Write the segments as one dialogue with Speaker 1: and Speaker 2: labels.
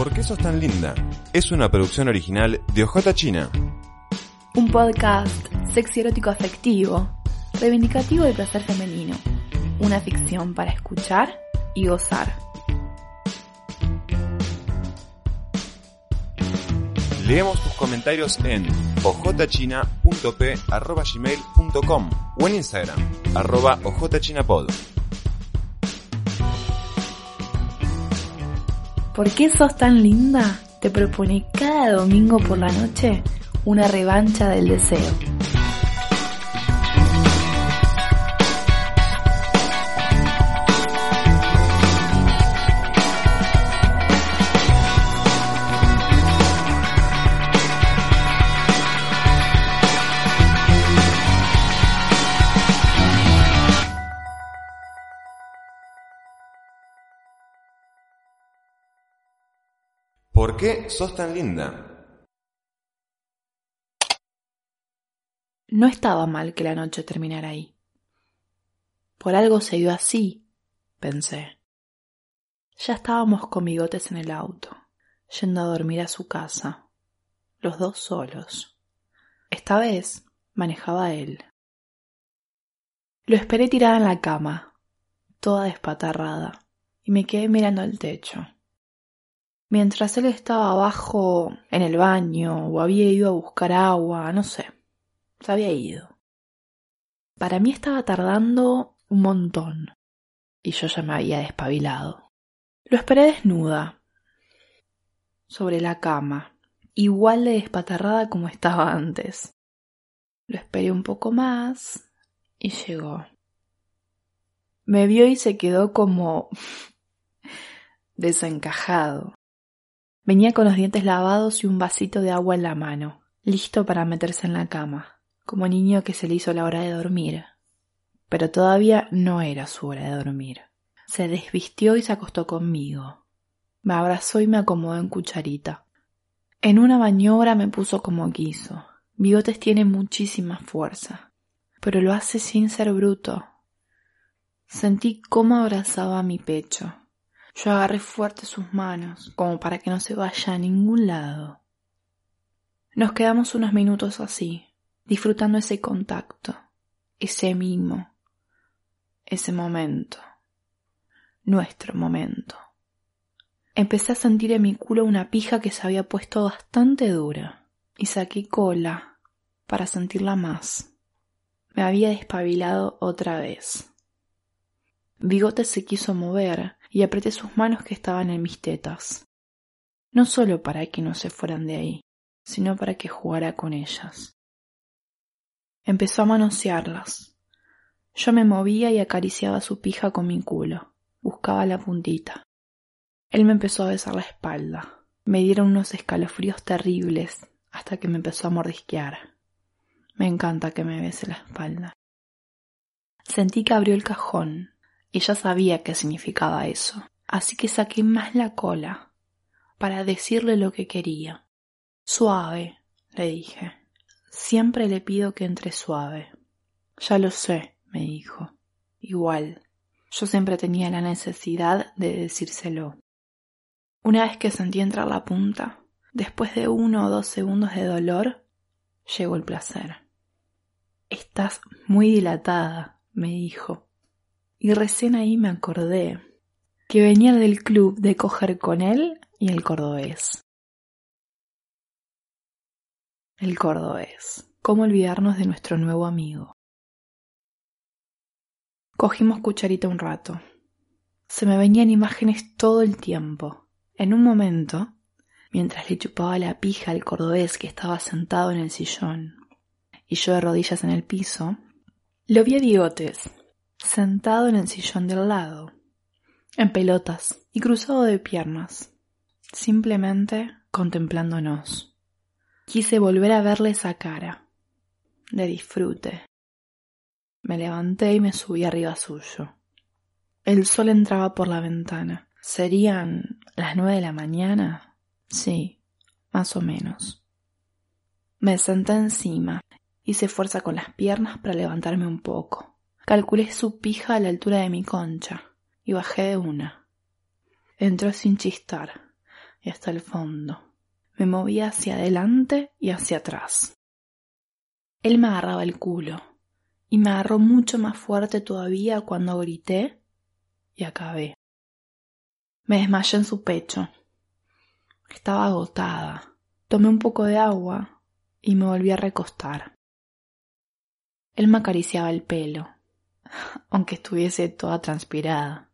Speaker 1: ¿Por qué sos tan linda? Es una producción original de OJ China.
Speaker 2: Un podcast sexy erótico afectivo, reivindicativo del placer femenino. Una ficción para escuchar y gozar.
Speaker 1: Leemos tus comentarios en ojchina.p.gmail.com o en Instagram, arroba ojchinapod.
Speaker 2: ¿Por qué sos tan linda? Te propone cada domingo por la noche una revancha del deseo.
Speaker 1: ¿Por qué sos tan linda?
Speaker 2: No estaba mal que la noche terminara ahí. Por algo se dio así, pensé. Ya estábamos con bigotes en el auto, yendo a dormir a su casa, los dos solos. Esta vez manejaba él. Lo esperé tirada en la cama, toda despatarrada, y me quedé mirando el techo. Mientras él estaba abajo en el baño o había ido a buscar agua, no sé, se había ido. Para mí estaba tardando un montón y yo ya me había despabilado. Lo esperé desnuda, sobre la cama, igual de despatarrada como estaba antes. Lo esperé un poco más y llegó. Me vio y se quedó como desencajado. Venía con los dientes lavados y un vasito de agua en la mano, listo para meterse en la cama, como niño que se le hizo la hora de dormir. Pero todavía no era su hora de dormir. Se desvistió y se acostó conmigo. Me abrazó y me acomodó en cucharita. En una maniobra me puso como quiso. Bigotes tiene muchísima fuerza, pero lo hace sin ser bruto. Sentí cómo abrazaba mi pecho. Yo agarré fuerte sus manos, como para que no se vaya a ningún lado. Nos quedamos unos minutos así, disfrutando ese contacto, ese mimo, ese momento, nuestro momento. Empecé a sentir en mi culo una pija que se había puesto bastante dura, y saqué cola para sentirla más. Me había despabilado otra vez. Bigote se quiso mover y apreté sus manos que estaban en mis tetas. No solo para que no se fueran de ahí, sino para que jugara con ellas. Empezó a manosearlas. Yo me movía y acariciaba su pija con mi culo. Buscaba la puntita. Él me empezó a besar la espalda. Me dieron unos escalofríos terribles hasta que me empezó a mordisquear. Me encanta que me bese la espalda. Sentí que abrió el cajón y ya sabía qué significaba eso, así que saqué más la cola para decirle lo que quería. Suave, le dije. Siempre le pido que entre suave. Ya lo sé, me dijo. Igual, yo siempre tenía la necesidad de decírselo. Una vez que sentí entrar la punta, después de uno o dos segundos de dolor, llegó el placer. Estás muy dilatada, me dijo. Y recién ahí me acordé que venía del club de coger con él y el cordobés. El cordobés. ¿Cómo olvidarnos de nuestro nuevo amigo? Cogimos cucharita un rato. Se me venían imágenes todo el tiempo. En un momento, mientras le chupaba la pija al cordobés que estaba sentado en el sillón y yo de rodillas en el piso, lo vi a bigotes, sentado en el sillón del lado, en pelotas y cruzado de piernas, simplemente contemplándonos. Quise volver a verle esa cara, de disfrute. Me levanté y me subí arriba suyo. El sol entraba por la ventana. ¿Serían las nueve de la mañana? Sí, más o menos. Me senté encima, hice fuerza con las piernas para levantarme un poco. Calculé su pija a la altura de mi concha y bajé de una. Entró sin chistar y hasta el fondo. Me movía hacia adelante y hacia atrás. Él me agarraba el culo y me agarró mucho más fuerte todavía cuando grité y acabé. Me desmayé en su pecho. Estaba agotada. Tomé un poco de agua y me volví a recostar. Él me acariciaba el pelo, aunque estuviese toda transpirada.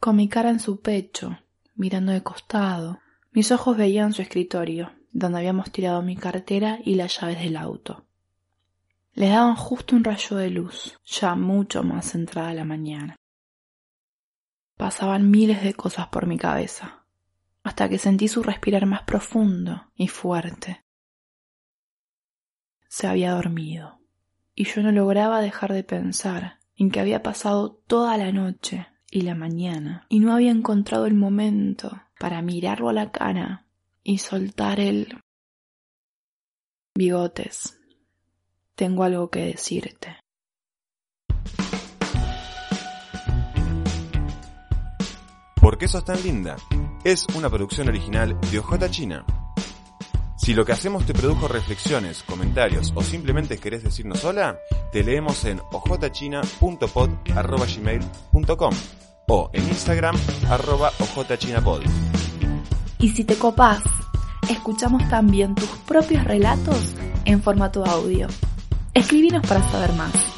Speaker 2: Con mi cara en su pecho, mirando de costado, mis ojos veían su escritorio, donde habíamos tirado mi cartera y las llaves del auto. Le daban justo un rayo de luz, ya mucho más entrada la mañana. Pasaban miles de cosas por mi cabeza, hasta que sentí su respirar más profundo y fuerte. Se había dormido, y yo no lograba dejar de pensar en que había pasado toda la noche y la mañana, y no había encontrado el momento para mirarlo a la cara y soltar el... Bigotes, tengo algo que decirte.
Speaker 1: ¿Por qué sos tan linda? Es una producción original de OJ China. Si lo que hacemos te produjo reflexiones, comentarios o simplemente querés decirnos hola, te leemos en ojchina.pod.gmail.com o en Instagram arroba.
Speaker 2: Y si te copás, escuchamos también tus propios relatos en formato audio. Escribinos para saber más.